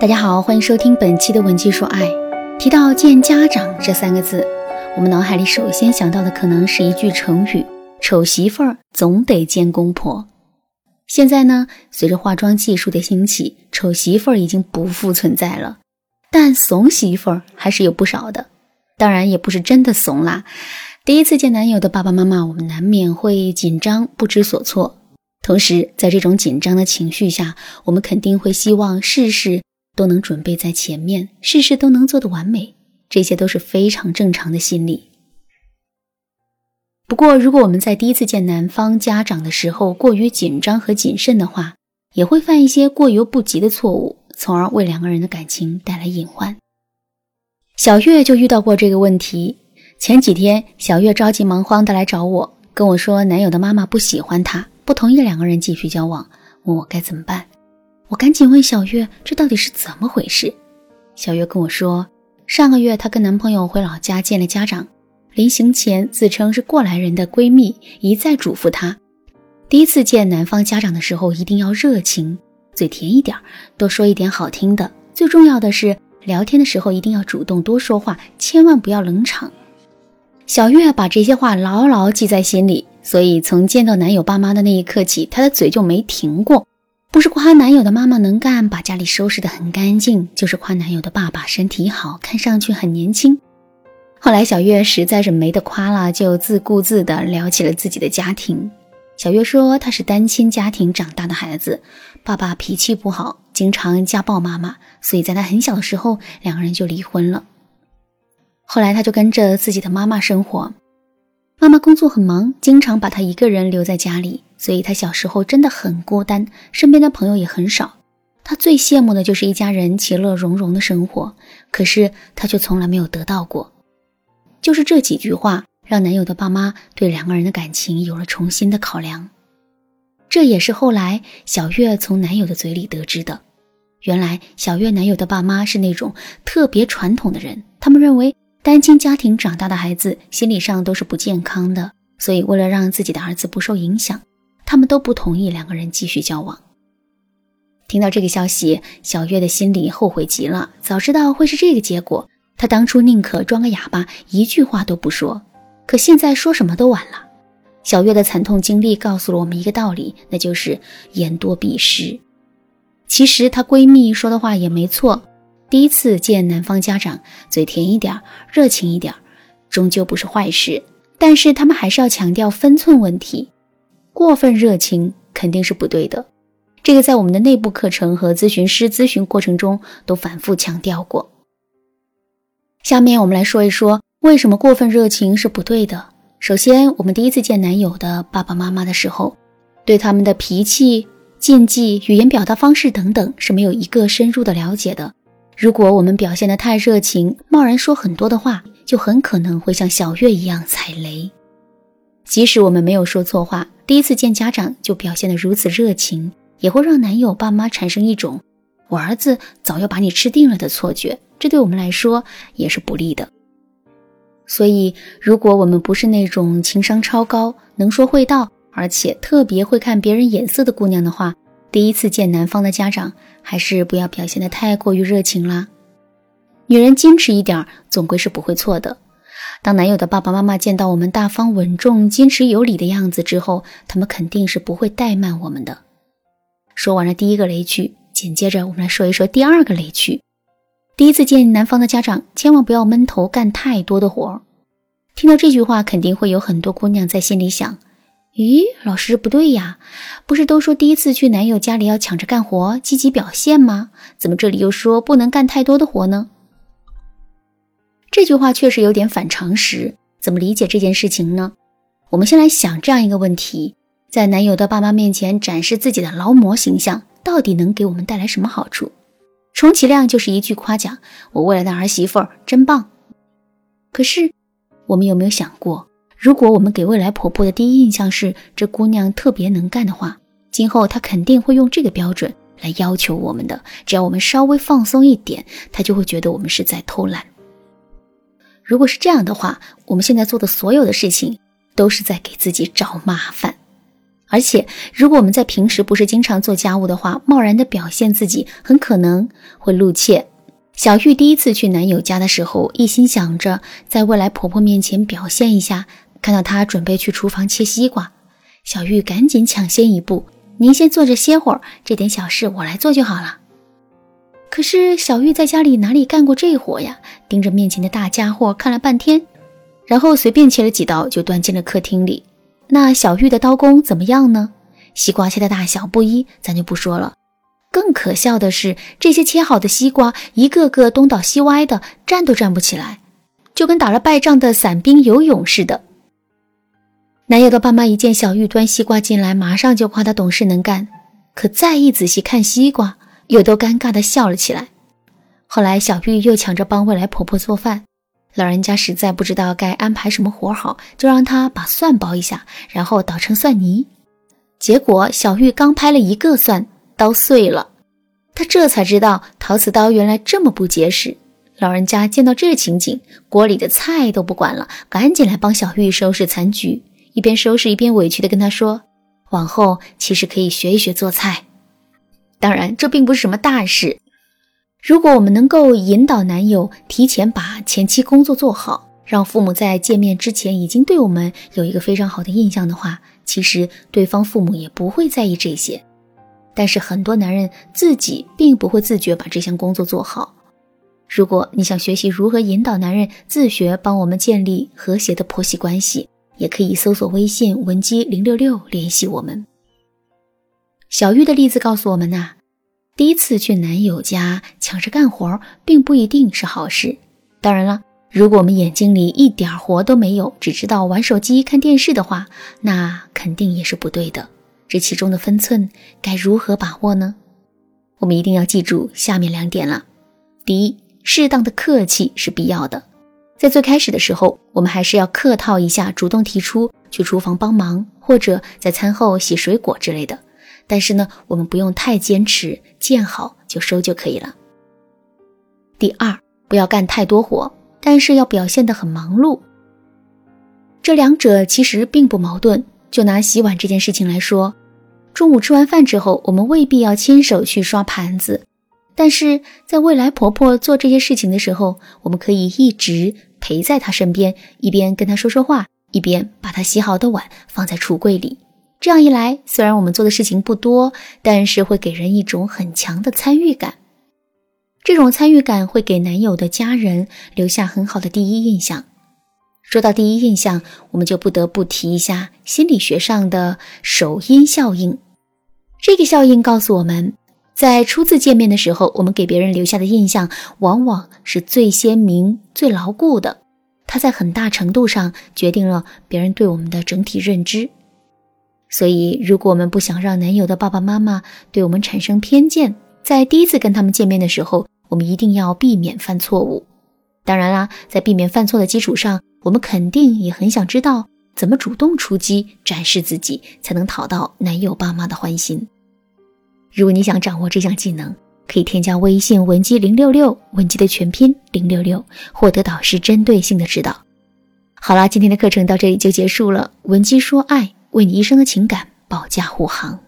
大家好，欢迎收听本期的《文姬说爱》。提到见家长这三个字，我们脑海里首先想到的可能是一句成语：“丑媳妇儿总得见公婆。”现在呢，随着化妆技术的兴起，丑媳妇儿已经不复存在了，但怂媳妇儿还是有不少的。当然，也不是真的怂啦。第一次见男友的爸爸妈妈，我们难免会紧张、不知所措。同时，在这种紧张的情绪下，我们肯定会希望事事。都能准备在前面，事事都能做得完美，这些都是非常正常的心理。不过，如果我们在第一次见男方家长的时候过于紧张和谨慎的话，也会犯一些过犹不及的错误，从而为两个人的感情带来隐患。小月就遇到过这个问题。前几天，小月着急忙慌的来找我，跟我说男友的妈妈不喜欢她，不同意两个人继续交往，问我该怎么办。我赶紧问小月：“这到底是怎么回事？”小月跟我说：“上个月她跟男朋友回老家见了家长，临行前自称是过来人的闺蜜一再嘱咐她，第一次见男方家长的时候一定要热情，嘴甜一点，多说一点好听的。最重要的是聊天的时候一定要主动多说话，千万不要冷场。”小月把这些话牢牢记在心里，所以从见到男友爸妈的那一刻起，她的嘴就没停过。不是夸男友的妈妈能干，把家里收拾得很干净，就是夸男友的爸爸身体好，看上去很年轻。后来小月实在是没得夸了，就自顾自地聊起了自己的家庭。小月说，她是单亲家庭长大的孩子，爸爸脾气不好，经常家暴妈妈，所以在她很小的时候，两个人就离婚了。后来她就跟着自己的妈妈生活，妈妈工作很忙，经常把她一个人留在家里。所以，他小时候真的很孤单，身边的朋友也很少。他最羡慕的就是一家人其乐融融的生活，可是他却从来没有得到过。就是这几句话，让男友的爸妈对两个人的感情有了重新的考量。这也是后来小月从男友的嘴里得知的。原来，小月男友的爸妈是那种特别传统的人，他们认为单亲家庭长大的孩子心理上都是不健康的，所以为了让自己的儿子不受影响。他们都不同意两个人继续交往。听到这个消息，小月的心里后悔极了。早知道会是这个结果，她当初宁可装个哑巴，一句话都不说。可现在说什么都晚了。小月的惨痛经历告诉了我们一个道理，那就是言多必失。其实她闺蜜说的话也没错，第一次见男方家长，嘴甜一点，热情一点，终究不是坏事。但是他们还是要强调分寸问题。过分热情肯定是不对的，这个在我们的内部课程和咨询师咨询过程中都反复强调过。下面我们来说一说为什么过分热情是不对的。首先，我们第一次见男友的爸爸妈妈的时候，对他们的脾气、禁忌、语言表达方式等等是没有一个深入的了解的。如果我们表现的太热情，贸然说很多的话，就很可能会像小月一样踩雷。即使我们没有说错话。第一次见家长就表现得如此热情，也会让男友爸妈产生一种“我儿子早要把你吃定了”的错觉，这对我们来说也是不利的。所以，如果我们不是那种情商超高、能说会道，而且特别会看别人眼色的姑娘的话，第一次见男方的家长，还是不要表现得太过于热情啦。女人矜持一点，总归是不会错的。当男友的爸爸妈妈见到我们大方稳重、矜持有礼的样子之后，他们肯定是不会怠慢我们的。说完了第一个雷区，紧接着我们来说一说第二个雷区。第一次见男方的家长，千万不要闷头干太多的活。听到这句话，肯定会有很多姑娘在心里想：咦，老师不对呀，不是都说第一次去男友家里要抢着干活、积极表现吗？怎么这里又说不能干太多的活呢？这句话确实有点反常识，怎么理解这件事情呢？我们先来想这样一个问题：在男友的爸妈面前展示自己的劳模形象，到底能给我们带来什么好处？充其量就是一句夸奖：“我未来的儿媳妇儿真棒。”可是，我们有没有想过，如果我们给未来婆婆的第一印象是这姑娘特别能干的话，今后她肯定会用这个标准来要求我们的。只要我们稍微放松一点，她就会觉得我们是在偷懒。如果是这样的话，我们现在做的所有的事情都是在给自己找麻烦。而且，如果我们在平时不是经常做家务的话，贸然的表现自己，很可能会露怯。小玉第一次去男友家的时候，一心想着在未来婆婆面前表现一下。看到她准备去厨房切西瓜，小玉赶紧抢先一步：“您先坐着歇会儿，这点小事我来做就好了。”可是小玉在家里哪里干过这活呀？盯着面前的大家伙看了半天，然后随便切了几刀就端进了客厅里。那小玉的刀工怎么样呢？西瓜切的大小不一，咱就不说了。更可笑的是，这些切好的西瓜一个个东倒西歪的，站都站不起来，就跟打了败仗的散兵游勇似的。男友的爸妈一见小玉端西瓜进来，马上就夸她懂事能干。可再一仔细看西瓜，又都尴尬的笑了起来。后来小玉又抢着帮未来婆婆做饭。老人家实在不知道该安排什么活好，就让她把蒜剥一下，然后捣成蒜泥。结果小玉刚拍了一个蒜，刀碎了。他这才知道陶瓷刀原来这么不结实。老人家见到这情景，锅里的菜都不管了，赶紧来帮小玉收拾残局。一边收拾一边委屈地跟他说：“往后其实可以学一学做菜。当然，这并不是什么大事。”如果我们能够引导男友提前把前期工作做好，让父母在见面之前已经对我们有一个非常好的印象的话，其实对方父母也不会在意这些。但是很多男人自己并不会自觉把这项工作做好。如果你想学习如何引导男人自学帮我们建立和谐的婆媳关系，也可以搜索微信文姬零六六联系我们。小玉的例子告诉我们呐。第一次去男友家抢着干活，并不一定是好事。当然了，如果我们眼睛里一点活都没有，只知道玩手机、看电视的话，那肯定也是不对的。这其中的分寸该如何把握呢？我们一定要记住下面两点了。第一，适当的客气是必要的。在最开始的时候，我们还是要客套一下，主动提出去厨房帮忙，或者在餐后洗水果之类的。但是呢，我们不用太坚持，见好就收就可以了。第二，不要干太多活，但是要表现得很忙碌。这两者其实并不矛盾。就拿洗碗这件事情来说，中午吃完饭之后，我们未必要亲手去刷盘子，但是在未来婆婆做这些事情的时候，我们可以一直陪在她身边，一边跟她说说话，一边把她洗好的碗放在橱柜里。这样一来，虽然我们做的事情不多，但是会给人一种很强的参与感。这种参与感会给男友的家人留下很好的第一印象。说到第一印象，我们就不得不提一下心理学上的首因效应。这个效应告诉我们，在初次见面的时候，我们给别人留下的印象往往是最鲜明、最牢固的。它在很大程度上决定了别人对我们的整体认知。所以，如果我们不想让男友的爸爸妈妈对我们产生偏见，在第一次跟他们见面的时候，我们一定要避免犯错误。当然啦，在避免犯错的基础上，我们肯定也很想知道怎么主动出击，展示自己，才能讨到男友爸妈的欢心。如果你想掌握这项技能，可以添加微信文姬零六六，文姬的全拼零六六，获得导师针对性的指导。好啦，今天的课程到这里就结束了。文姬说爱。为你一生的情感保驾护航。